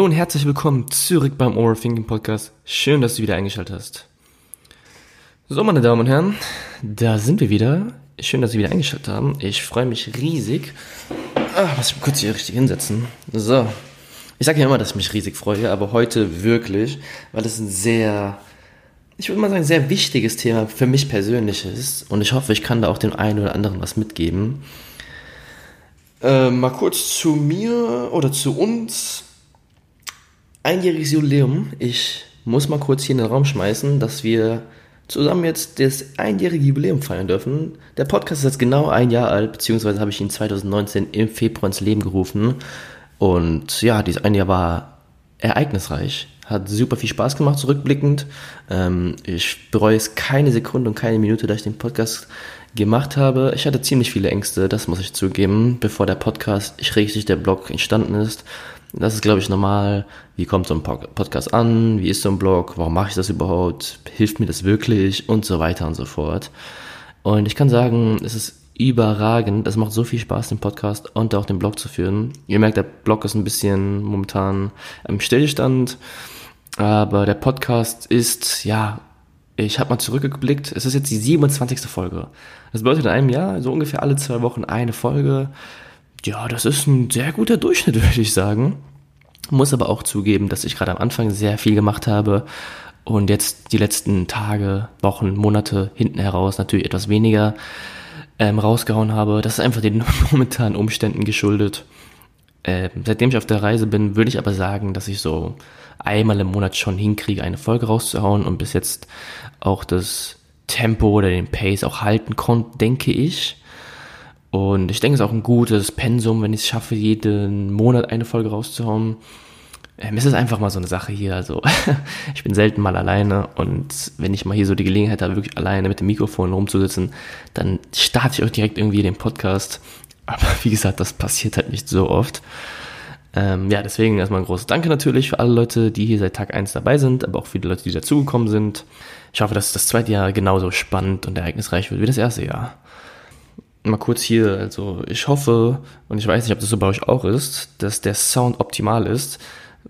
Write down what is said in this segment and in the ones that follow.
Hallo und herzlich willkommen zurück beim Overthinking Podcast. Schön, dass du wieder eingeschaltet hast. So, meine Damen und Herren, da sind wir wieder. Schön, dass Sie wieder eingeschaltet haben. Ich freue mich riesig. Ah, muss ich kurz hier richtig hinsetzen. So. Ich sage ja immer, dass ich mich riesig freue, aber heute wirklich, weil es ein sehr, ich würde mal sagen, sehr wichtiges Thema für mich persönlich ist. Und ich hoffe, ich kann da auch dem einen oder anderen was mitgeben. Äh, mal kurz zu mir oder zu uns einjähriges Jubiläum. Ich muss mal kurz hier in den Raum schmeißen, dass wir zusammen jetzt das einjährige Jubiläum feiern dürfen. Der Podcast ist jetzt genau ein Jahr alt, beziehungsweise habe ich ihn 2019 im Februar ins Leben gerufen. Und ja, dieses ein Jahr war ereignisreich. Hat super viel Spaß gemacht, zurückblickend. Ähm, ich bereue es keine Sekunde und keine Minute, da ich den Podcast gemacht habe. Ich hatte ziemlich viele Ängste, das muss ich zugeben, bevor der Podcast, ich richtig der Blog entstanden ist. Das ist, glaube ich, normal. Wie kommt so ein Podcast an? Wie ist so ein Blog? Warum mache ich das überhaupt? Hilft mir das wirklich? Und so weiter und so fort. Und ich kann sagen, es ist überragend. Es macht so viel Spaß, den Podcast und auch den Blog zu führen. Ihr merkt, der Blog ist ein bisschen momentan im Stillstand. Aber der Podcast ist, ja, ich habe mal zurückgeblickt. Es ist jetzt die 27. Folge. Das bedeutet in einem Jahr so ungefähr alle zwei Wochen eine Folge. Ja, das ist ein sehr guter Durchschnitt, würde ich sagen. Muss aber auch zugeben, dass ich gerade am Anfang sehr viel gemacht habe und jetzt die letzten Tage, Wochen, Monate hinten heraus natürlich etwas weniger ähm, rausgehauen habe. Das ist einfach den momentanen Umständen geschuldet. Ähm, seitdem ich auf der Reise bin, würde ich aber sagen, dass ich so einmal im Monat schon hinkriege, eine Folge rauszuhauen und bis jetzt auch das Tempo oder den Pace auch halten konnte, denke ich. Und ich denke, es ist auch ein gutes Pensum, wenn ich es schaffe, jeden Monat eine Folge rauszuhauen. Ähm, es ist einfach mal so eine Sache hier. Also, ich bin selten mal alleine und wenn ich mal hier so die Gelegenheit habe, wirklich alleine mit dem Mikrofon rumzusitzen, dann starte ich auch direkt irgendwie den Podcast. Aber wie gesagt, das passiert halt nicht so oft. Ähm, ja, deswegen erstmal ein großes Danke natürlich für alle Leute, die hier seit Tag 1 dabei sind, aber auch für die Leute, die dazugekommen sind. Ich hoffe, dass das zweite Jahr genauso spannend und ereignisreich wird wie das erste Jahr mal kurz hier, also ich hoffe, und ich weiß nicht, ob das so bei euch auch ist, dass der Sound optimal ist,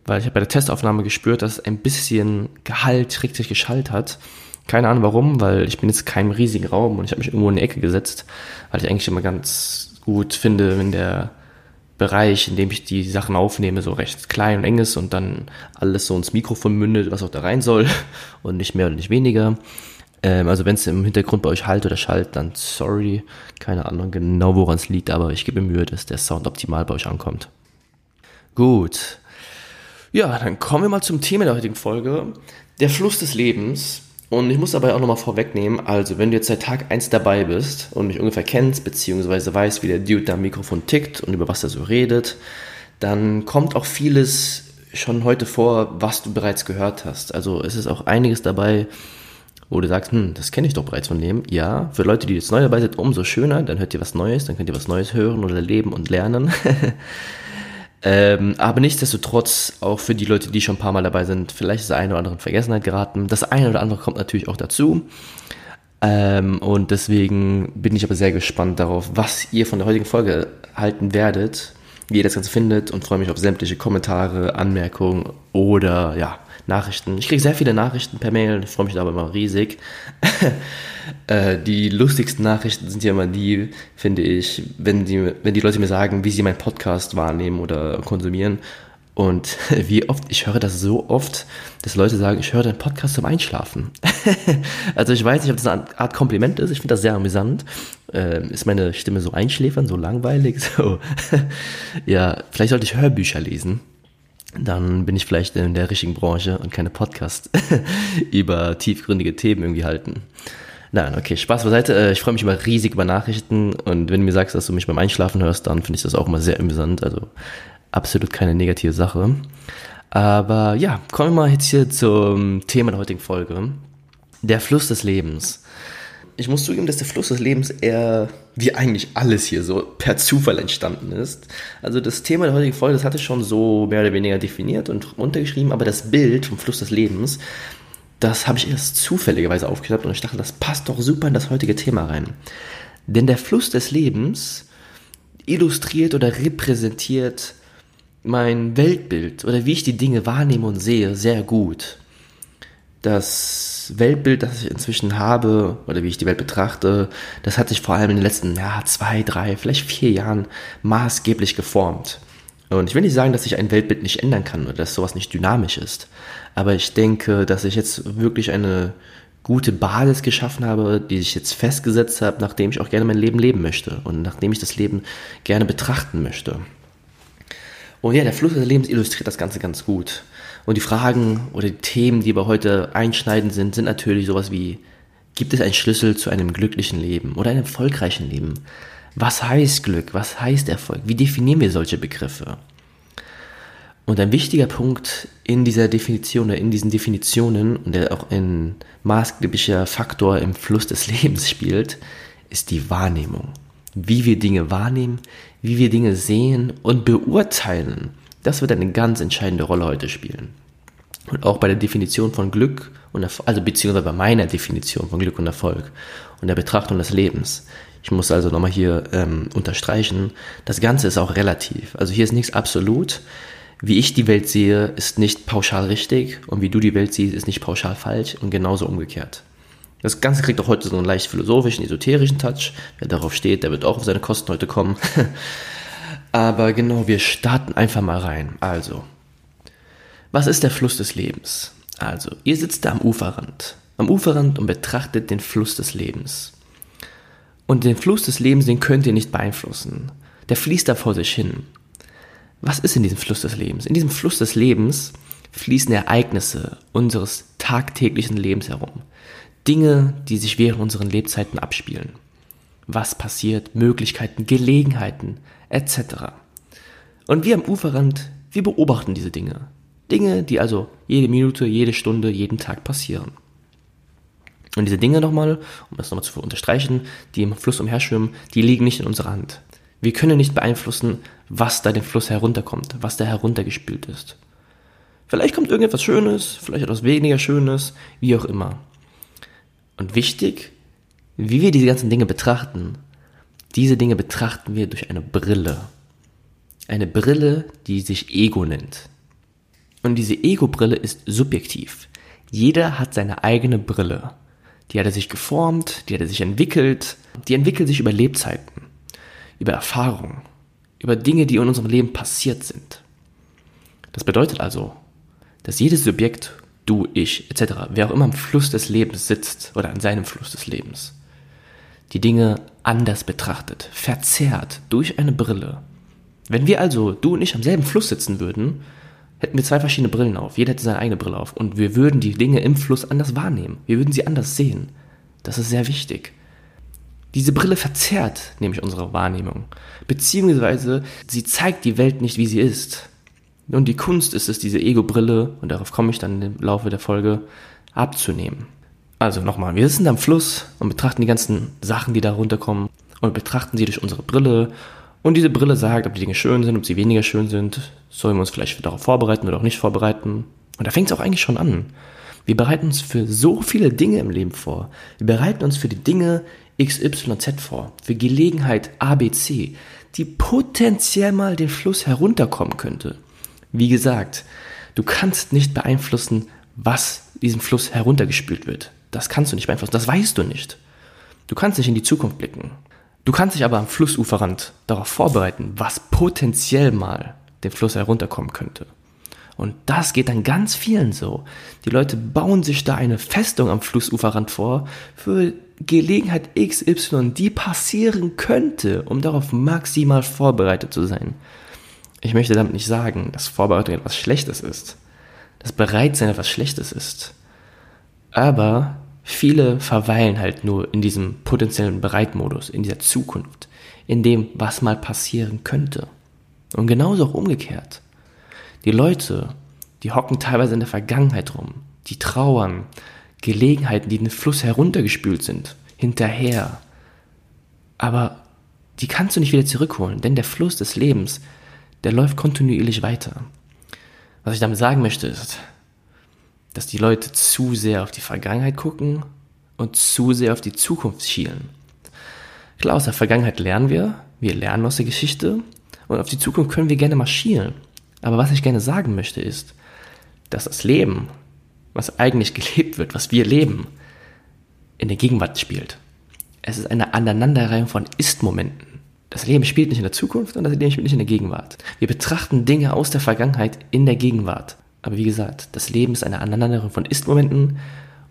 weil ich habe bei der Testaufnahme gespürt, dass es ein bisschen Gehalt richtig geschallt hat. Keine Ahnung warum, weil ich bin jetzt keinem riesigen Raum und ich habe mich irgendwo in die Ecke gesetzt, weil ich eigentlich immer ganz gut finde, wenn der Bereich, in dem ich die Sachen aufnehme, so recht klein und eng ist und dann alles so ins Mikrofon mündet, was auch da rein soll und nicht mehr und nicht weniger. Ähm, also wenn es im Hintergrund bei euch halt oder schallt, dann sorry. Keine Ahnung genau, woran es liegt, aber ich gebe Mühe, dass der Sound optimal bei euch ankommt. Gut. Ja, dann kommen wir mal zum Thema der heutigen Folge. Der Fluss des Lebens. Und ich muss dabei auch nochmal vorwegnehmen, also wenn du jetzt seit Tag 1 dabei bist und mich ungefähr kennst, beziehungsweise weißt, wie der Dude da am Mikrofon tickt und über was er so redet, dann kommt auch vieles schon heute vor, was du bereits gehört hast. Also es ist auch einiges dabei, wo du sagst, hm, das kenne ich doch bereits von dem. Ja, für Leute, die jetzt neu dabei sind, umso schöner, dann hört ihr was Neues, dann könnt ihr was Neues hören oder leben und lernen. ähm, aber nichtsdestotrotz, auch für die Leute, die schon ein paar Mal dabei sind, vielleicht ist der eine oder andere in Vergessenheit geraten. Das eine oder andere kommt natürlich auch dazu. Ähm, und deswegen bin ich aber sehr gespannt darauf, was ihr von der heutigen Folge halten werdet, wie ihr das Ganze findet und freue mich auf sämtliche Kommentare, Anmerkungen oder ja, Nachrichten. Ich kriege sehr viele Nachrichten per Mail, ich freue mich dabei immer riesig. äh, die lustigsten Nachrichten sind ja immer die, finde ich, wenn die, wenn die Leute mir sagen, wie sie meinen Podcast wahrnehmen oder konsumieren. Und wie oft, ich höre das so oft, dass Leute sagen, ich höre deinen Podcast zum Einschlafen. also ich weiß nicht, ob das eine Art Kompliment ist, ich finde das sehr amüsant. Ähm, ist meine Stimme so einschläfern, so langweilig? So. ja, vielleicht sollte ich Hörbücher lesen dann bin ich vielleicht in der richtigen Branche und keine Podcast über tiefgründige Themen irgendwie halten. Nein, okay, Spaß beiseite. Äh, ich freue mich immer riesig über Nachrichten und wenn du mir sagst, dass du mich beim Einschlafen hörst, dann finde ich das auch immer sehr amüsant. Also absolut keine negative Sache. Aber ja, kommen wir mal jetzt hier zum Thema der heutigen Folge. Der Fluss des Lebens ich muss zugeben, dass der Fluss des Lebens eher wie eigentlich alles hier so per Zufall entstanden ist. Also das Thema der heutigen Folge, das hatte ich schon so mehr oder weniger definiert und runtergeschrieben, aber das Bild vom Fluss des Lebens, das habe ich erst zufälligerweise aufgeklappt und ich dachte, das passt doch super in das heutige Thema rein. Denn der Fluss des Lebens illustriert oder repräsentiert mein Weltbild oder wie ich die Dinge wahrnehme und sehe sehr gut. Das Weltbild, das ich inzwischen habe oder wie ich die Welt betrachte, das hat sich vor allem in den letzten ja, zwei, drei, vielleicht vier Jahren maßgeblich geformt. Und ich will nicht sagen, dass sich ein Weltbild nicht ändern kann oder dass sowas nicht dynamisch ist. Aber ich denke, dass ich jetzt wirklich eine gute Basis geschaffen habe, die ich jetzt festgesetzt habe, nachdem ich auch gerne mein Leben leben möchte und nachdem ich das Leben gerne betrachten möchte. Und ja, der Fluss des Lebens illustriert das Ganze ganz gut. Und die Fragen oder die Themen, die wir heute einschneiden sind, sind natürlich sowas wie, gibt es einen Schlüssel zu einem glücklichen Leben oder einem erfolgreichen Leben? Was heißt Glück? Was heißt Erfolg? Wie definieren wir solche Begriffe? Und ein wichtiger Punkt in dieser Definition oder in diesen Definitionen und der auch ein maßgeblicher Faktor im Fluss des Lebens spielt, ist die Wahrnehmung. Wie wir Dinge wahrnehmen, wie wir Dinge sehen und beurteilen, das wird eine ganz entscheidende Rolle heute spielen. Und auch bei der Definition von Glück und Erfolg, also beziehungsweise bei meiner Definition von Glück und Erfolg und der Betrachtung des Lebens. Ich muss also nochmal hier ähm, unterstreichen, das Ganze ist auch relativ. Also hier ist nichts absolut. Wie ich die Welt sehe, ist nicht pauschal richtig und wie du die Welt siehst, ist nicht pauschal falsch und genauso umgekehrt. Das Ganze kriegt auch heute so einen leicht philosophischen, esoterischen Touch. Wer darauf steht, der wird auch auf seine Kosten heute kommen. Aber genau, wir starten einfach mal rein. Also, was ist der Fluss des Lebens? Also, ihr sitzt da am Uferrand. Am Uferrand und betrachtet den Fluss des Lebens. Und den Fluss des Lebens, den könnt ihr nicht beeinflussen. Der fließt da vor sich hin. Was ist in diesem Fluss des Lebens? In diesem Fluss des Lebens fließen Ereignisse unseres tagtäglichen Lebens herum. Dinge, die sich während unseren Lebzeiten abspielen. Was passiert, Möglichkeiten, Gelegenheiten, etc. Und wir am Uferrand, wir beobachten diese Dinge. Dinge, die also jede Minute, jede Stunde, jeden Tag passieren. Und diese Dinge nochmal, um das nochmal zu unterstreichen, die im Fluss umherschwimmen, die liegen nicht in unserer Hand. Wir können nicht beeinflussen, was da den Fluss herunterkommt, was da heruntergespült ist. Vielleicht kommt irgendetwas Schönes, vielleicht etwas weniger Schönes, wie auch immer. Und wichtig, wie wir diese ganzen Dinge betrachten, diese Dinge betrachten wir durch eine Brille. Eine Brille, die sich Ego nennt. Und diese Ego-Brille ist subjektiv. Jeder hat seine eigene Brille. Die hat er sich geformt, die hat er sich entwickelt, die entwickelt sich über Lebzeiten, über Erfahrungen, über Dinge, die in unserem Leben passiert sind. Das bedeutet also, dass jedes Subjekt, du, ich, etc., wer auch immer im Fluss des Lebens sitzt oder an seinem Fluss des Lebens, die Dinge anders betrachtet, verzerrt durch eine Brille. Wenn wir also, du und ich, am selben Fluss sitzen würden, hätten wir zwei verschiedene Brillen auf. Jeder hätte seine eigene Brille auf. Und wir würden die Dinge im Fluss anders wahrnehmen. Wir würden sie anders sehen. Das ist sehr wichtig. Diese Brille verzerrt nämlich unsere Wahrnehmung. Beziehungsweise sie zeigt die Welt nicht, wie sie ist. Und die Kunst ist es, diese Ego-Brille, und darauf komme ich dann im Laufe der Folge, abzunehmen. Also nochmal, wir sitzen am Fluss und betrachten die ganzen Sachen, die da runterkommen und betrachten sie durch unsere Brille. Und diese Brille sagt, ob die Dinge schön sind, ob sie weniger schön sind. Sollen wir uns vielleicht darauf vorbereiten oder auch nicht vorbereiten? Und da fängt es auch eigentlich schon an. Wir bereiten uns für so viele Dinge im Leben vor. Wir bereiten uns für die Dinge XYZ vor, für Gelegenheit ABC, die potenziell mal den Fluss herunterkommen könnte. Wie gesagt, du kannst nicht beeinflussen, was diesen Fluss heruntergespült wird. Das kannst du nicht beeinflussen, das weißt du nicht. Du kannst nicht in die Zukunft blicken. Du kannst dich aber am Flussuferrand darauf vorbereiten, was potenziell mal den Fluss herunterkommen könnte. Und das geht dann ganz vielen so. Die Leute bauen sich da eine Festung am Flussuferrand vor für Gelegenheit XY, die passieren könnte, um darauf maximal vorbereitet zu sein. Ich möchte damit nicht sagen, dass Vorbereitung etwas Schlechtes ist, dass Bereitsein etwas Schlechtes ist. Aber viele verweilen halt nur in diesem potenziellen Bereitmodus, in dieser Zukunft, in dem, was mal passieren könnte. Und genauso auch umgekehrt. Die Leute, die hocken teilweise in der Vergangenheit rum, die trauern, Gelegenheiten, die den Fluss heruntergespült sind, hinterher. Aber die kannst du nicht wieder zurückholen, denn der Fluss des Lebens, der läuft kontinuierlich weiter. Was ich damit sagen möchte ist, dass die Leute zu sehr auf die Vergangenheit gucken und zu sehr auf die Zukunft schielen. Klar, aus der Vergangenheit lernen wir, wir lernen aus der Geschichte und auf die Zukunft können wir gerne marschieren. Aber was ich gerne sagen möchte ist, dass das Leben, was eigentlich gelebt wird, was wir leben, in der Gegenwart spielt. Es ist eine Aneinanderreihung von Ist-Momenten. Das Leben spielt nicht in der Zukunft und das Leben spielt nicht in der Gegenwart. Wir betrachten Dinge aus der Vergangenheit in der Gegenwart. Aber wie gesagt, das Leben ist eine Aneinanderreihung von Ist-Momenten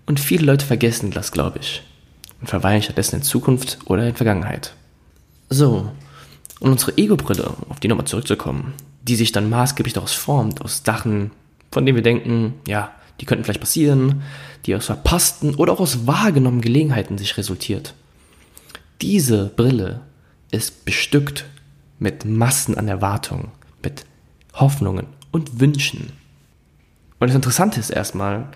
und viele Leute vergessen das, glaube ich. Und verweilen stattdessen in Zukunft oder in Vergangenheit. So, um unsere Ego-Brille, auf die nochmal zurückzukommen, die sich dann maßgeblich daraus formt, aus Sachen, von denen wir denken, ja, die könnten vielleicht passieren, die aus verpassten oder auch aus wahrgenommenen Gelegenheiten sich resultiert. Diese Brille ist bestückt mit Massen an Erwartungen, mit Hoffnungen und Wünschen. Und das Interessante ist erstmal,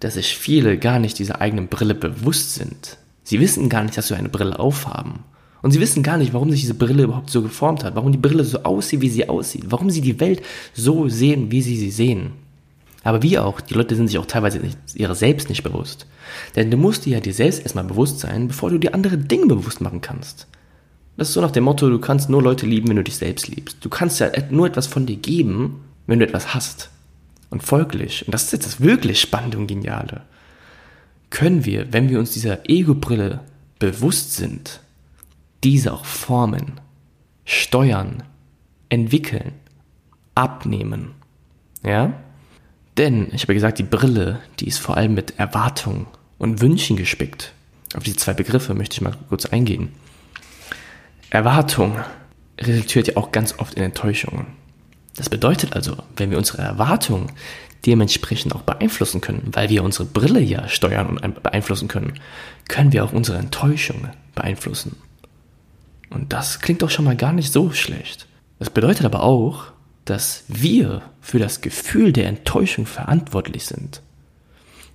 dass sich viele gar nicht dieser eigenen Brille bewusst sind. Sie wissen gar nicht, dass sie eine Brille aufhaben. Und sie wissen gar nicht, warum sich diese Brille überhaupt so geformt hat, warum die Brille so aussieht, wie sie aussieht, warum sie die Welt so sehen, wie sie sie sehen. Aber wie auch, die Leute sind sich auch teilweise nicht, ihrer selbst nicht bewusst. Denn du musst dir ja dir selbst erstmal bewusst sein, bevor du dir andere Dinge bewusst machen kannst. Das ist so nach dem Motto, du kannst nur Leute lieben, wenn du dich selbst liebst. Du kannst ja nur etwas von dir geben, wenn du etwas hast. Und folglich, und das ist jetzt das wirklich Spannende und Geniale, können wir, wenn wir uns dieser Ego-Brille bewusst sind, diese auch formen, steuern, entwickeln, abnehmen. Ja? Denn, ich habe gesagt, die Brille, die ist vor allem mit Erwartungen und Wünschen gespickt. Auf diese zwei Begriffe möchte ich mal kurz eingehen. Erwartung resultiert ja auch ganz oft in Enttäuschungen. Das bedeutet also, wenn wir unsere Erwartungen dementsprechend auch beeinflussen können, weil wir unsere Brille ja steuern und beeinflussen können, können wir auch unsere Enttäuschungen beeinflussen. Und das klingt doch schon mal gar nicht so schlecht. Das bedeutet aber auch, dass wir für das Gefühl der Enttäuschung verantwortlich sind.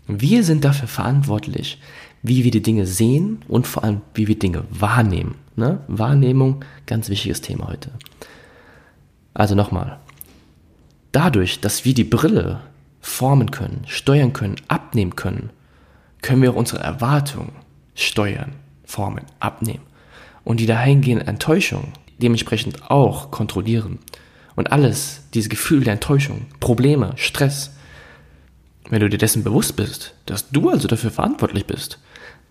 Wir sind dafür verantwortlich, wie wir die Dinge sehen und vor allem, wie wir Dinge wahrnehmen. Ne? Wahrnehmung, ganz wichtiges Thema heute. Also nochmal. Dadurch, dass wir die Brille formen können, steuern können, abnehmen können, können wir auch unsere Erwartungen steuern, formen, abnehmen und die dahingehende Enttäuschung dementsprechend auch kontrollieren. Und alles, dieses Gefühl der Enttäuschung, Probleme, Stress, wenn du dir dessen bewusst bist, dass du also dafür verantwortlich bist,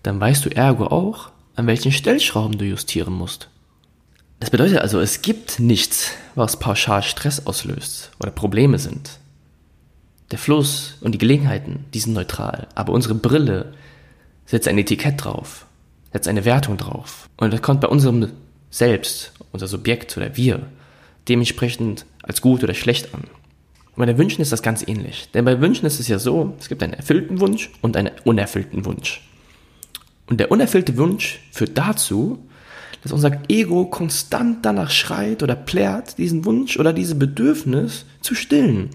dann weißt du ergo auch, an welchen Stellschrauben du justieren musst. Das bedeutet also, es gibt nichts, was pauschal Stress auslöst oder Probleme sind. Der Fluss und die Gelegenheiten, die sind neutral, aber unsere Brille setzt ein Etikett drauf, setzt eine Wertung drauf. Und das kommt bei unserem Selbst, unser Subjekt oder wir, dementsprechend als gut oder schlecht an. Und bei den Wünschen ist das ganz ähnlich. Denn bei Wünschen ist es ja so, es gibt einen erfüllten Wunsch und einen unerfüllten Wunsch. Und der unerfüllte Wunsch führt dazu, dass unser Ego konstant danach schreit oder plärt, diesen Wunsch oder dieses Bedürfnis zu stillen.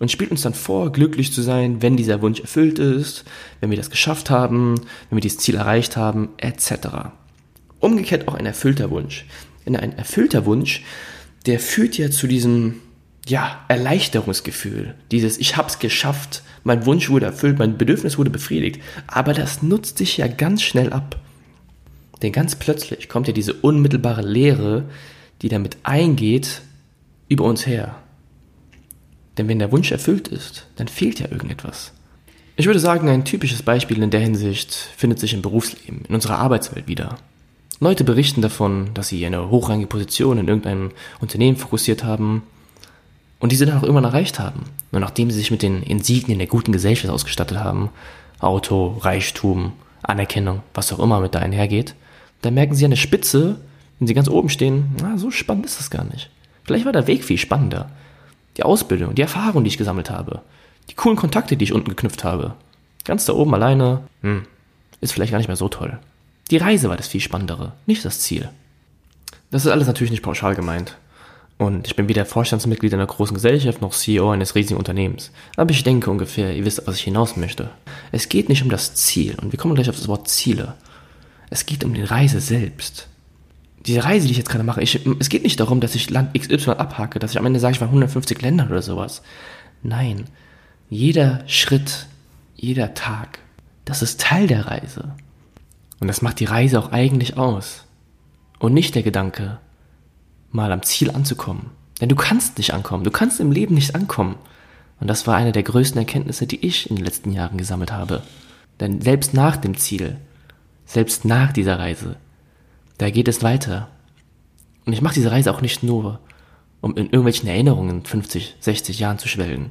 Und spielt uns dann vor, glücklich zu sein, wenn dieser Wunsch erfüllt ist, wenn wir das geschafft haben, wenn wir dieses Ziel erreicht haben, etc. Umgekehrt auch ein erfüllter Wunsch. Denn ein erfüllter Wunsch, der führt ja zu diesem ja, Erleichterungsgefühl. Dieses, ich hab's geschafft, mein Wunsch wurde erfüllt, mein Bedürfnis wurde befriedigt. Aber das nutzt sich ja ganz schnell ab. Denn ganz plötzlich kommt ja diese unmittelbare Leere, die damit eingeht, über uns her. Denn wenn der Wunsch erfüllt ist, dann fehlt ja irgendetwas. Ich würde sagen, ein typisches Beispiel in der Hinsicht findet sich im Berufsleben, in unserer Arbeitswelt wieder. Leute berichten davon, dass sie eine hochrangige Position in irgendeinem Unternehmen fokussiert haben, und diese dann auch irgendwann erreicht haben. Nur nachdem sie sich mit den Insignien der guten Gesellschaft ausgestattet haben, Auto, Reichtum, Anerkennung, was auch immer mit da einhergeht, dann merken sie an der Spitze, wenn sie ganz oben stehen, na, so spannend ist das gar nicht. Vielleicht war der Weg viel spannender. Die Ausbildung, die Erfahrung, die ich gesammelt habe, die coolen Kontakte, die ich unten geknüpft habe. Ganz da oben alleine, hm, ist vielleicht gar nicht mehr so toll. Die Reise war das viel spannendere, nicht das Ziel. Das ist alles natürlich nicht pauschal gemeint. Und ich bin weder Vorstandsmitglied einer großen Gesellschaft noch CEO eines riesigen Unternehmens. Aber ich denke ungefähr, ihr wisst, was ich hinaus möchte. Es geht nicht um das Ziel. Und wir kommen gleich auf das Wort Ziele. Es geht um die Reise selbst. Diese Reise, die ich jetzt gerade mache, ich, es geht nicht darum, dass ich Land XY abhacke, dass ich am Ende sage, ich war in 150 Ländern oder sowas. Nein. Jeder Schritt, jeder Tag, das ist Teil der Reise. Und das macht die Reise auch eigentlich aus. Und nicht der Gedanke, mal am Ziel anzukommen, Denn du kannst nicht ankommen. Du kannst im Leben nicht ankommen. Und das war eine der größten Erkenntnisse, die ich in den letzten Jahren gesammelt habe. Denn selbst nach dem Ziel, selbst nach dieser Reise, da geht es weiter. Und ich mache diese Reise auch nicht nur, um in irgendwelchen Erinnerungen 50, 60 Jahren zu schwelgen.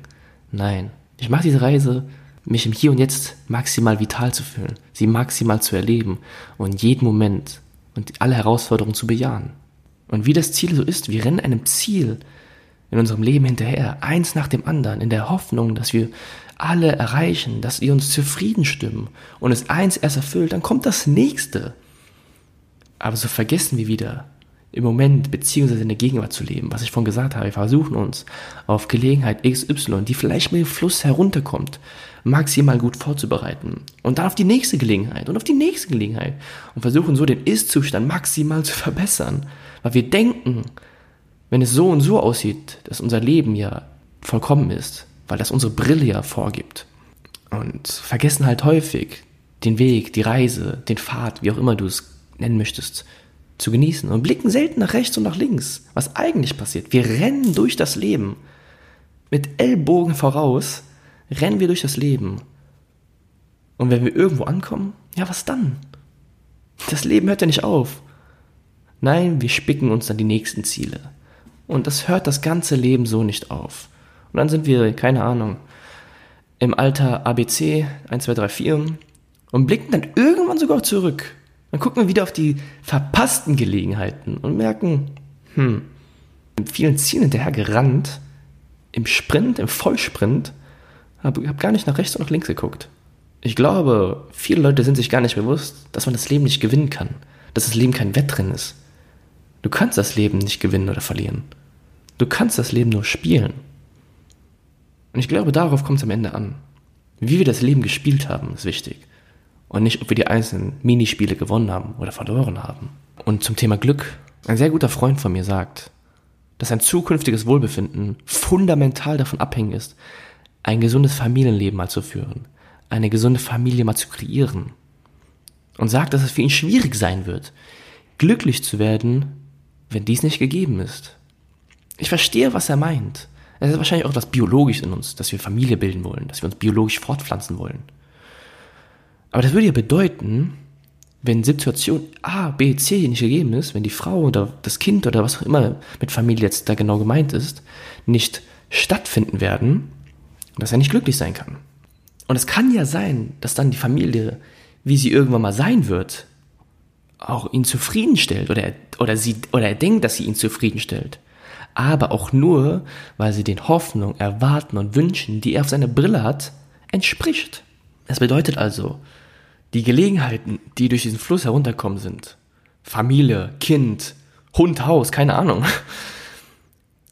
Nein, ich mache diese Reise, mich im Hier und Jetzt maximal vital zu fühlen, sie maximal zu erleben und jeden Moment und alle Herausforderungen zu bejahen. Und wie das Ziel so ist, wir rennen einem Ziel in unserem Leben hinterher, eins nach dem anderen, in der Hoffnung, dass wir alle erreichen, dass wir uns zufrieden stimmen und es eins erst erfüllt, dann kommt das nächste. Aber so vergessen wir wieder, im Moment beziehungsweise in der Gegenwart zu leben, was ich vorhin gesagt habe. Wir versuchen uns auf Gelegenheit XY, die vielleicht mit dem Fluss herunterkommt, maximal gut vorzubereiten. Und dann auf die nächste Gelegenheit und auf die nächste Gelegenheit. Und versuchen so den Ist-Zustand maximal zu verbessern. Weil wir denken, wenn es so und so aussieht, dass unser Leben ja vollkommen ist, weil das unsere Brille ja vorgibt. Und vergessen halt häufig den Weg, die Reise, den Pfad, wie auch immer du es nennen möchtest, zu genießen und blicken selten nach rechts und nach links, was eigentlich passiert. Wir rennen durch das Leben. Mit Ellbogen voraus rennen wir durch das Leben. Und wenn wir irgendwo ankommen, ja, was dann? Das Leben hört ja nicht auf. Nein, wir spicken uns dann die nächsten Ziele. Und das hört das ganze Leben so nicht auf. Und dann sind wir, keine Ahnung, im Alter ABC 1, 2, 3, 4 und blicken dann irgendwann sogar zurück dann gucken wir wieder auf die verpassten Gelegenheiten und merken, hm, mit vielen Zielen hinterher gerannt, im Sprint, im Vollsprint, habe hab gar nicht nach rechts und nach links geguckt. Ich glaube, viele Leute sind sich gar nicht bewusst, dass man das Leben nicht gewinnen kann, dass das Leben kein Wettrennen ist. Du kannst das Leben nicht gewinnen oder verlieren. Du kannst das Leben nur spielen. Und ich glaube, darauf kommt es am Ende an. Wie wir das Leben gespielt haben, ist wichtig und nicht, ob wir die einzelnen Minispiele gewonnen haben oder verloren haben. Und zum Thema Glück, ein sehr guter Freund von mir sagt, dass ein zukünftiges Wohlbefinden fundamental davon abhängig ist, ein gesundes Familienleben mal zu führen, eine gesunde Familie mal zu kreieren. Und sagt, dass es für ihn schwierig sein wird, glücklich zu werden, wenn dies nicht gegeben ist. Ich verstehe, was er meint. Es ist wahrscheinlich auch etwas biologisch in uns, dass wir Familie bilden wollen, dass wir uns biologisch fortpflanzen wollen. Aber das würde ja bedeuten, wenn Situation A, B, C nicht gegeben ist, wenn die Frau oder das Kind oder was auch immer mit Familie jetzt da genau gemeint ist, nicht stattfinden werden, dass er nicht glücklich sein kann. Und es kann ja sein, dass dann die Familie, wie sie irgendwann mal sein wird, auch ihn zufriedenstellt oder, oder, sie, oder er denkt, dass sie ihn zufriedenstellt. Aber auch nur, weil sie den Hoffnungen, Erwarten und Wünschen, die er auf seiner Brille hat, entspricht. Das bedeutet also, die Gelegenheiten, die durch diesen Fluss herunterkommen sind, Familie, Kind, Hund, Haus, keine Ahnung,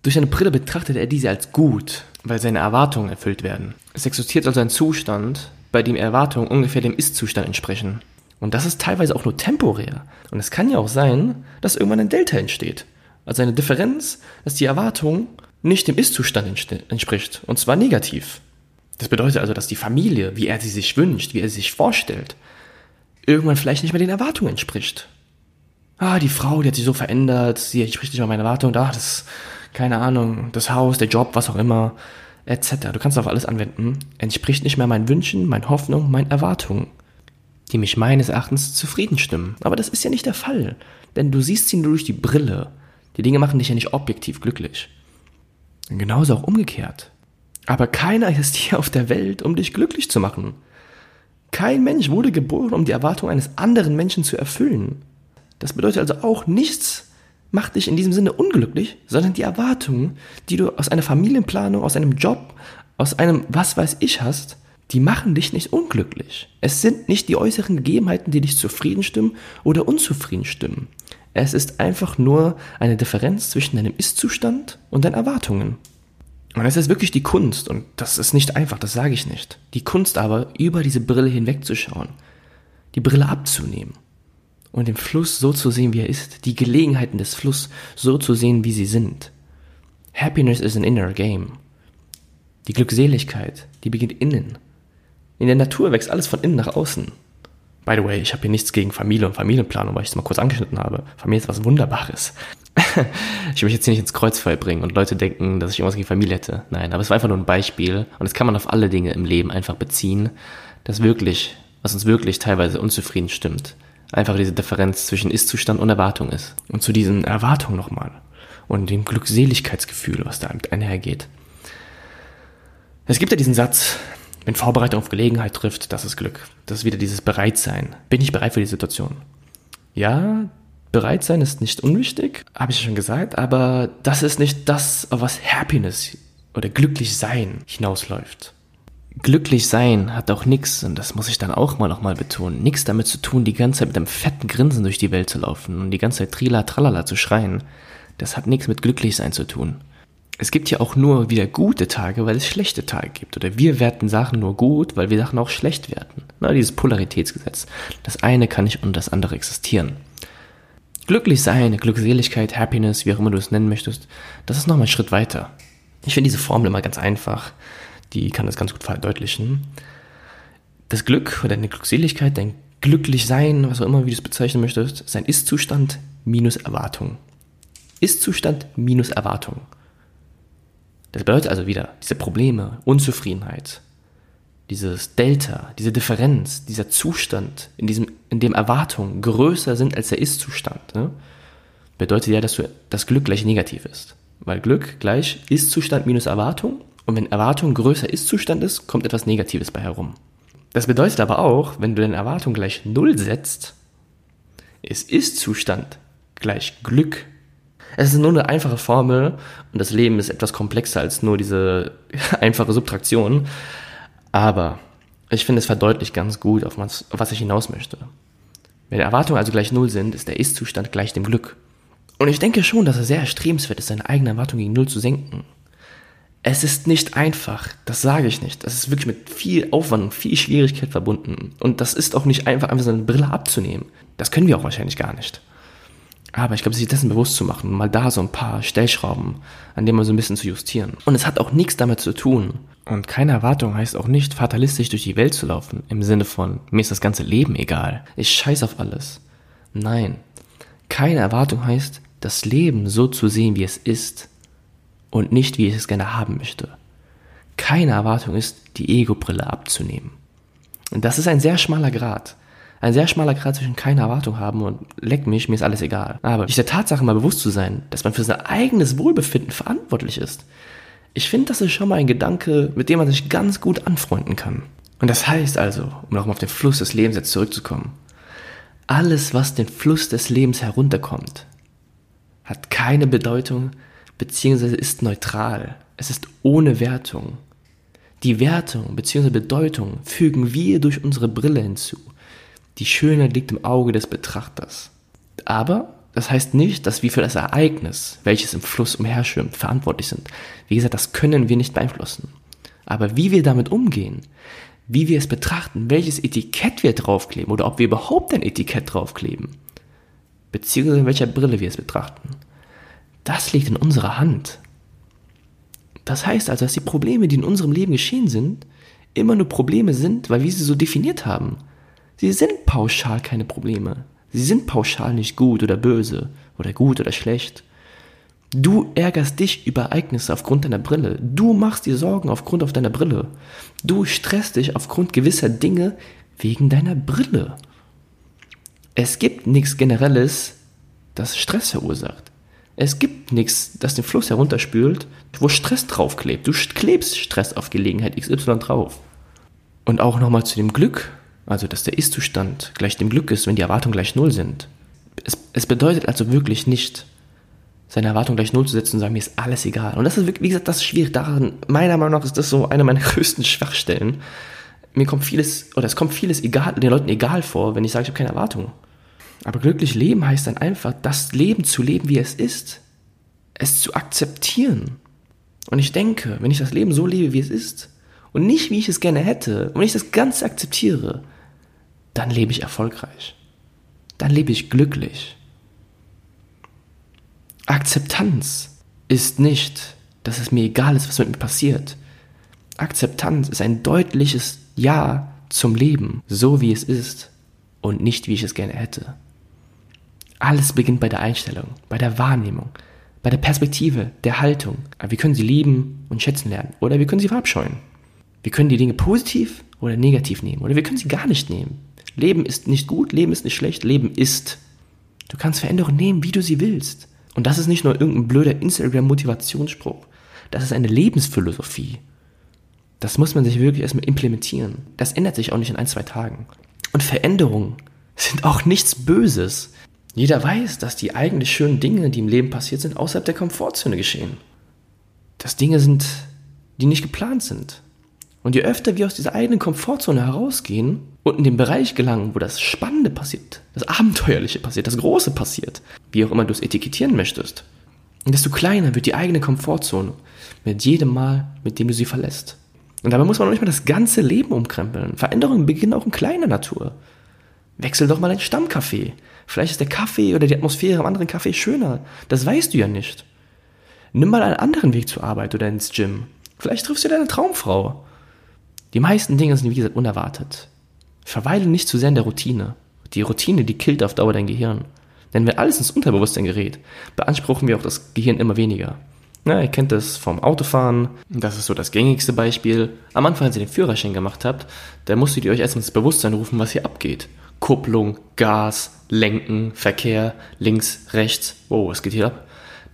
durch eine Brille betrachtet er diese als gut, weil seine Erwartungen erfüllt werden. Es existiert also ein Zustand, bei dem Erwartungen ungefähr dem Ist-Zustand entsprechen. Und das ist teilweise auch nur temporär. Und es kann ja auch sein, dass irgendwann ein Delta entsteht. Also eine Differenz, dass die Erwartung nicht dem Ist-Zustand entspricht. Und zwar negativ. Das bedeutet also, dass die Familie, wie er sie sich wünscht, wie er sie sich vorstellt, irgendwann vielleicht nicht mehr den Erwartungen entspricht. Ah, die Frau, die hat sich so verändert, sie entspricht nicht mehr meinen Erwartungen, ah, das, keine Ahnung, das Haus, der Job, was auch immer, etc. Du kannst auf alles anwenden, entspricht nicht mehr meinen Wünschen, meinen Hoffnungen, meinen Erwartungen, die mich meines Erachtens zufrieden stimmen. Aber das ist ja nicht der Fall, denn du siehst sie nur durch die Brille. Die Dinge machen dich ja nicht objektiv glücklich. Genauso auch umgekehrt. Aber keiner ist hier auf der Welt, um dich glücklich zu machen. Kein Mensch wurde geboren, um die Erwartung eines anderen Menschen zu erfüllen. Das bedeutet also auch nichts macht dich in diesem Sinne unglücklich, sondern die Erwartungen, die du aus einer Familienplanung, aus einem Job, aus einem was weiß ich hast, die machen dich nicht unglücklich. Es sind nicht die äußeren Gegebenheiten, die dich zufrieden stimmen oder unzufrieden stimmen. Es ist einfach nur eine Differenz zwischen deinem Ist-Zustand und deinen Erwartungen. Und es ist wirklich die Kunst, und das ist nicht einfach, das sage ich nicht. Die Kunst aber, über diese Brille hinwegzuschauen, die Brille abzunehmen und den Fluss so zu sehen, wie er ist, die Gelegenheiten des Flusses so zu sehen, wie sie sind. Happiness is an inner game. Die Glückseligkeit, die beginnt innen. In der Natur wächst alles von innen nach außen. By the way, ich habe hier nichts gegen Familie und Familienplanung, weil ich es mal kurz angeschnitten habe. Familie ist was Wunderbares. ich will mich jetzt hier nicht ins Kreuzfeuer bringen und Leute denken, dass ich irgendwas gegen Familie hätte. Nein, aber es war einfach nur ein Beispiel und das kann man auf alle Dinge im Leben einfach beziehen, das wirklich, was uns wirklich teilweise unzufrieden stimmt. Einfach diese Differenz zwischen Ist-Zustand und Erwartung ist. Und zu diesen Erwartungen nochmal und dem Glückseligkeitsgefühl, was da einhergeht. Es gibt ja diesen Satz, wenn Vorbereitung auf Gelegenheit trifft, das ist Glück. Das ist wieder dieses Bereitsein. Bin ich bereit für die Situation? Ja, bereit sein ist nicht unwichtig, habe ich schon gesagt, aber das ist nicht das, auf was Happiness oder glücklich sein hinausläuft. Glücklich sein hat auch nichts, und das muss ich dann auch mal nochmal betonen, nichts damit zu tun, die ganze Zeit mit einem fetten Grinsen durch die Welt zu laufen und die ganze Zeit Trila Tralala zu schreien. Das hat nichts mit glücklich sein zu tun es gibt ja auch nur wieder gute Tage, weil es schlechte Tage gibt. Oder wir werten Sachen nur gut, weil wir Sachen auch schlecht werten. Na, dieses Polaritätsgesetz. Das eine kann nicht und das andere existieren. Glücklich sein, Glückseligkeit, Happiness, wie auch immer du es nennen möchtest, das ist nochmal ein Schritt weiter. Ich finde diese Formel immer ganz einfach. Die kann das ganz gut verdeutlichen. Das Glück oder deine Glückseligkeit, dein glücklich sein, was auch immer, wie du es bezeichnen möchtest, sein Ist-Zustand minus Erwartung. Ist-Zustand minus Erwartung. Das bedeutet also wieder diese Probleme, Unzufriedenheit, dieses Delta, diese Differenz, dieser Zustand, in, diesem, in dem Erwartungen größer sind als der Ist-Zustand, ne? bedeutet ja, dass du, das Glück gleich negativ ist. Weil Glück gleich Ist-Zustand minus Erwartung und wenn Erwartung größer Ist-Zustand ist, kommt etwas Negatives bei herum. Das bedeutet aber auch, wenn du deine Erwartung gleich Null setzt, ist Ist-Zustand gleich Glück es ist nur eine einfache Formel und das Leben ist etwas komplexer als nur diese einfache Subtraktion. Aber ich finde, es verdeutlicht ganz gut, auf was, auf was ich hinaus möchte. Wenn Erwartungen also gleich Null sind, ist der Ist-Zustand gleich dem Glück. Und ich denke schon, dass es sehr erstrebenswert ist, seine eigene Erwartung gegen Null zu senken. Es ist nicht einfach, das sage ich nicht. Das ist wirklich mit viel Aufwand und viel Schwierigkeit verbunden. Und das ist auch nicht einfach, einfach seine Brille abzunehmen. Das können wir auch wahrscheinlich gar nicht. Aber ich glaube, sich dessen bewusst zu machen, mal da so ein paar Stellschrauben, an denen man so ein bisschen zu justieren. Und es hat auch nichts damit zu tun. Und keine Erwartung heißt auch nicht, fatalistisch durch die Welt zu laufen, im Sinne von, mir ist das ganze Leben egal, ich scheiß auf alles. Nein, keine Erwartung heißt, das Leben so zu sehen, wie es ist und nicht, wie ich es gerne haben möchte. Keine Erwartung ist, die Ego-Brille abzunehmen. Und das ist ein sehr schmaler Grad. Ein sehr schmaler Grad zwischen keine Erwartung haben und leck mich, mir ist alles egal. Aber sich der Tatsache mal bewusst zu sein, dass man für sein eigenes Wohlbefinden verantwortlich ist. Ich finde, das ist schon mal ein Gedanke, mit dem man sich ganz gut anfreunden kann. Und das heißt also, um nochmal auf den Fluss des Lebens jetzt zurückzukommen, alles, was den Fluss des Lebens herunterkommt, hat keine Bedeutung beziehungsweise ist neutral. Es ist ohne Wertung. Die Wertung bzw. Bedeutung fügen wir durch unsere Brille hinzu. Die Schönheit liegt im Auge des Betrachters. Aber das heißt nicht, dass wir für das Ereignis, welches im Fluss umherschwimmt, verantwortlich sind. Wie gesagt, das können wir nicht beeinflussen. Aber wie wir damit umgehen, wie wir es betrachten, welches Etikett wir draufkleben oder ob wir überhaupt ein Etikett draufkleben, beziehungsweise in welcher Brille wir es betrachten, das liegt in unserer Hand. Das heißt also, dass die Probleme, die in unserem Leben geschehen sind, immer nur Probleme sind, weil wir sie so definiert haben. Sie sind pauschal keine Probleme. Sie sind pauschal nicht gut oder böse oder gut oder schlecht. Du ärgerst dich über Ereignisse aufgrund deiner Brille. Du machst dir Sorgen aufgrund auf deiner Brille. Du stresst dich aufgrund gewisser Dinge wegen deiner Brille. Es gibt nichts Generelles, das Stress verursacht. Es gibt nichts, das den Fluss herunterspült, wo Stress draufklebt. Du klebst Stress auf Gelegenheit XY drauf. Und auch nochmal zu dem Glück, also dass der Ist-Zustand gleich dem Glück ist, wenn die Erwartungen gleich Null sind. Es, es bedeutet also wirklich nicht, seine Erwartung gleich Null zu setzen und sagen, mir ist alles egal. Und das ist, wie gesagt, das ist schwierig. Daran, meiner Meinung nach, ist das so eine meiner größten Schwachstellen. Mir kommt vieles, oder es kommt vieles egal, den Leuten egal vor, wenn ich sage, ich habe keine Erwartungen. Aber glücklich leben heißt dann einfach, das Leben zu leben, wie es ist. Es zu akzeptieren. Und ich denke, wenn ich das Leben so lebe, wie es ist, und nicht, wie ich es gerne hätte, und ich das Ganze akzeptiere, dann lebe ich erfolgreich. Dann lebe ich glücklich. Akzeptanz ist nicht, dass es mir egal ist, was mit mir passiert. Akzeptanz ist ein deutliches Ja zum Leben, so wie es ist. und nicht, wie ich es gerne hätte. Alles beginnt bei der Einstellung, bei der Wahrnehmung, bei der Perspektive, der Haltung. Wir können sie lieben und schätzen lernen oder wir können sie verabscheuen. Wir können die Dinge positiv oder negativ nehmen oder wir können sie gar nicht nehmen. Leben ist nicht gut, Leben ist nicht schlecht, Leben ist. Du kannst Veränderungen nehmen, wie du sie willst. Und das ist nicht nur irgendein blöder Instagram-Motivationsspruch. Das ist eine Lebensphilosophie. Das muss man sich wirklich erstmal implementieren. Das ändert sich auch nicht in ein, zwei Tagen. Und Veränderungen sind auch nichts Böses. Jeder weiß, dass die eigentlich schönen Dinge, die im Leben passiert sind, außerhalb der Komfortzone geschehen. Dass Dinge sind, die nicht geplant sind. Und je öfter wir aus dieser eigenen Komfortzone herausgehen und in den Bereich gelangen, wo das Spannende passiert, das Abenteuerliche passiert, das Große passiert, wie auch immer du es etikettieren möchtest, desto kleiner wird die eigene Komfortzone mit jedem Mal, mit dem du sie verlässt. Und dabei muss man noch nicht mal das ganze Leben umkrempeln. Veränderungen beginnen auch in kleiner Natur. Wechsel doch mal dein Stammcafé. Vielleicht ist der Kaffee oder die Atmosphäre am anderen Café schöner. Das weißt du ja nicht. Nimm mal einen anderen Weg zur Arbeit oder ins Gym. Vielleicht triffst du deine Traumfrau. Die meisten Dinge sind, wie gesagt, unerwartet. Verweile nicht zu sehr in der Routine. Die Routine, die killt auf Dauer dein Gehirn. Denn wenn alles ins Unterbewusstsein gerät, beanspruchen wir auch das Gehirn immer weniger. Na, ihr kennt das vom Autofahren. Das ist so das gängigste Beispiel. Am Anfang, als ihr den Führerschein gemacht habt, da musstet ihr euch erstmal ins Bewusstsein rufen, was hier abgeht. Kupplung, Gas, Lenken, Verkehr, links, rechts. Wow, was geht hier ab?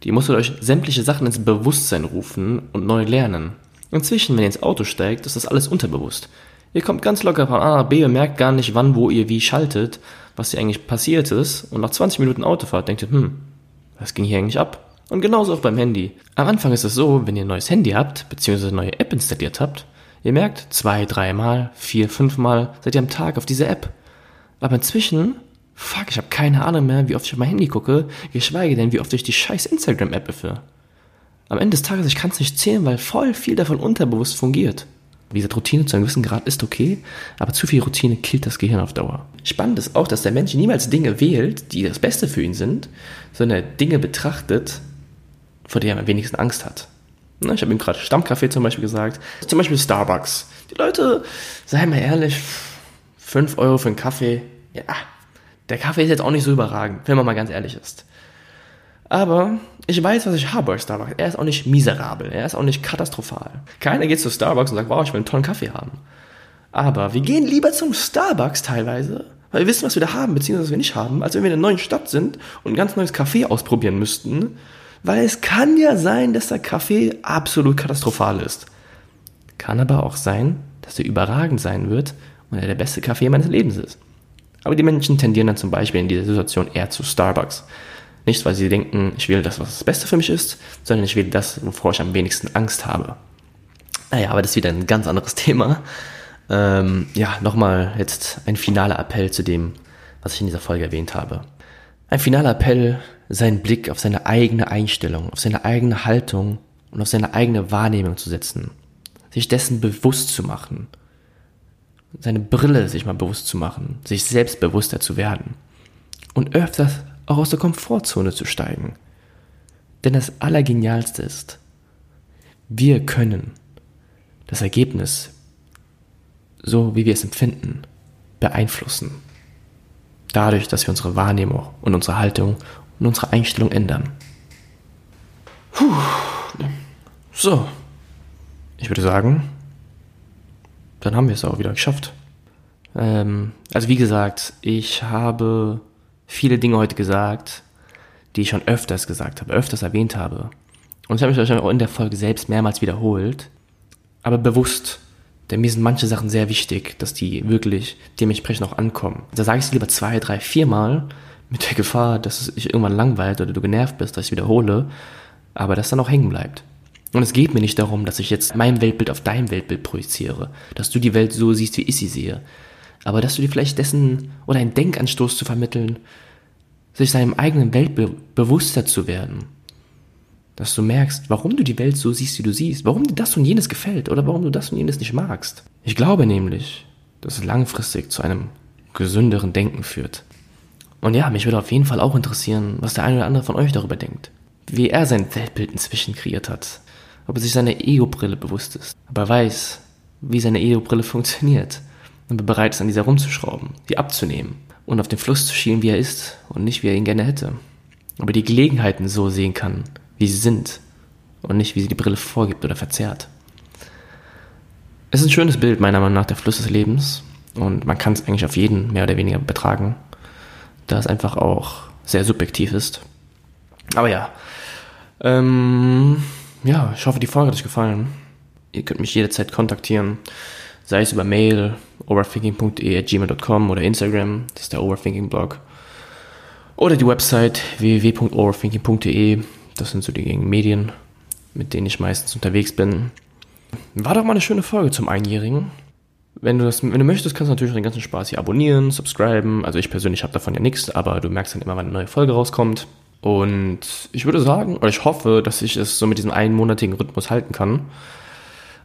Die musstet euch sämtliche Sachen ins Bewusstsein rufen und neu lernen. Inzwischen, wenn ihr ins Auto steigt, ist das alles unterbewusst. Ihr kommt ganz locker von A nach B und merkt gar nicht, wann, wo ihr wie schaltet, was hier eigentlich passiert ist. Und nach 20 Minuten Autofahrt denkt ihr, hm, was ging hier eigentlich ab? Und genauso auch beim Handy. Am Anfang ist es so, wenn ihr ein neues Handy habt, beziehungsweise eine neue App installiert habt, ihr merkt, zwei, dreimal, vier, fünfmal seid ihr am Tag auf dieser App. Aber inzwischen, fuck, ich habe keine Ahnung mehr, wie oft ich auf mein Handy gucke, geschweige denn, wie oft ich die scheiß Instagram-App öffne. Am Ende des Tages, ich kann es nicht zählen, weil voll viel davon unterbewusst fungiert. Wie gesagt, Routine zu einem gewissen Grad ist okay, aber zu viel Routine killt das Gehirn auf Dauer. Spannend ist auch, dass der Mensch niemals Dinge wählt, die das Beste für ihn sind, sondern Dinge betrachtet, vor denen er am wenigsten Angst hat. Ich habe ihm gerade Stammcafé zum Beispiel gesagt, zum Beispiel Starbucks. Die Leute, sei mal ehrlich, 5 Euro für einen Kaffee, ja, der Kaffee ist jetzt auch nicht so überragend, wenn man mal ganz ehrlich ist. Aber ich weiß, was ich habe bei Starbucks. Er ist auch nicht miserabel, er ist auch nicht katastrophal. Keiner geht zu Starbucks und sagt, wow, ich will einen tollen Kaffee haben. Aber wir gehen lieber zum Starbucks teilweise, weil wir wissen, was wir da haben, beziehungsweise was wir nicht haben, als wenn wir in einer neuen Stadt sind und ein ganz neues Kaffee ausprobieren müssten. Weil es kann ja sein, dass der Kaffee absolut katastrophal ist. Kann aber auch sein, dass er überragend sein wird und er der beste Kaffee meines Lebens ist. Aber die Menschen tendieren dann zum Beispiel in dieser Situation eher zu Starbucks. Nicht, weil sie denken, ich wähle das, was das Beste für mich ist, sondern ich wähle das, wovor ich am wenigsten Angst habe. Naja, aber das ist wieder ein ganz anderes Thema. Ähm, ja, nochmal jetzt ein finaler Appell zu dem, was ich in dieser Folge erwähnt habe. Ein finaler Appell, seinen Blick auf seine eigene Einstellung, auf seine eigene Haltung und auf seine eigene Wahrnehmung zu setzen. Sich dessen bewusst zu machen seine Brille sich mal bewusst zu machen, sich selbstbewusster zu werden und öfters auch aus der Komfortzone zu steigen. Denn das Allergenialste ist, wir können das Ergebnis, so wie wir es empfinden, beeinflussen. Dadurch, dass wir unsere Wahrnehmung und unsere Haltung und unsere Einstellung ändern. Puh. So, ich würde sagen, dann haben wir es auch wieder geschafft. Ähm, also wie gesagt, ich habe viele Dinge heute gesagt, die ich schon öfters gesagt habe, öfters erwähnt habe. Und ich habe mich wahrscheinlich auch in der Folge selbst mehrmals wiederholt, aber bewusst. Denn mir sind manche Sachen sehr wichtig, dass die wirklich dementsprechend auch ankommen. Da sage ich es lieber zwei, drei, viermal mit der Gefahr, dass es sich irgendwann langweilt oder du genervt bist, dass ich wiederhole, aber dass dann auch hängen bleibt. Und es geht mir nicht darum, dass ich jetzt mein Weltbild auf dein Weltbild projiziere, dass du die Welt so siehst, wie ich sie sehe. Aber dass du dir vielleicht dessen oder einen Denkanstoß zu vermitteln, sich seinem eigenen Weltbild bewusster zu werden. Dass du merkst, warum du die Welt so siehst, wie du siehst, warum dir das und jenes gefällt oder warum du das und jenes nicht magst. Ich glaube nämlich, dass es langfristig zu einem gesünderen Denken führt. Und ja, mich würde auf jeden Fall auch interessieren, was der eine oder andere von euch darüber denkt. Wie er sein Weltbild inzwischen kreiert hat ob er sich seiner Ego-Brille bewusst ist, ob er weiß, wie seine Ego-Brille funktioniert, und er bereit ist, an dieser rumzuschrauben, die abzunehmen und auf den Fluss zu schielen, wie er ist und nicht, wie er ihn gerne hätte. Aber die Gelegenheiten so sehen kann, wie sie sind und nicht, wie sie die Brille vorgibt oder verzerrt. Es ist ein schönes Bild, meiner Meinung nach, der Fluss des Lebens und man kann es eigentlich auf jeden mehr oder weniger betragen, da es einfach auch sehr subjektiv ist. Aber ja, ähm, ja, ich hoffe, die Folge hat euch gefallen. Ihr könnt mich jederzeit kontaktieren, sei es über Mail, overthinking.de.gmail.com oder Instagram, das ist der Overthinking-Blog. Oder die Website www.overthinking.de, das sind so die Medien, mit denen ich meistens unterwegs bin. War doch mal eine schöne Folge zum Einjährigen. Wenn du, das, wenn du möchtest, kannst du natürlich den ganzen Spaß hier abonnieren, subscriben. Also ich persönlich habe davon ja nichts, aber du merkst dann immer, wann eine neue Folge rauskommt. Und ich würde sagen, oder ich hoffe, dass ich es so mit diesem einmonatigen Rhythmus halten kann.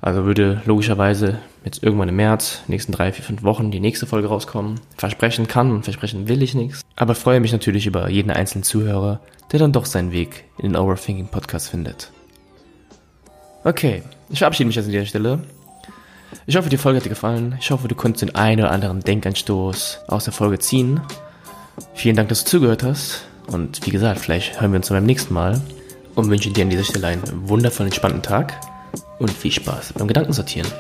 Also würde logischerweise jetzt irgendwann im März, nächsten drei, vier, fünf Wochen die nächste Folge rauskommen. Versprechen kann und versprechen will ich nichts. Aber freue mich natürlich über jeden einzelnen Zuhörer, der dann doch seinen Weg in den Overthinking Podcast findet. Okay, ich verabschiede mich jetzt an dieser Stelle. Ich hoffe, die Folge hat dir gefallen. Ich hoffe, du konntest den einen oder anderen Denkanstoß aus der Folge ziehen. Vielen Dank, dass du zugehört hast. Und wie gesagt, vielleicht hören wir uns beim nächsten Mal und wünsche dir an dieser Stelle einen wundervollen, entspannten Tag und viel Spaß beim Gedankensortieren.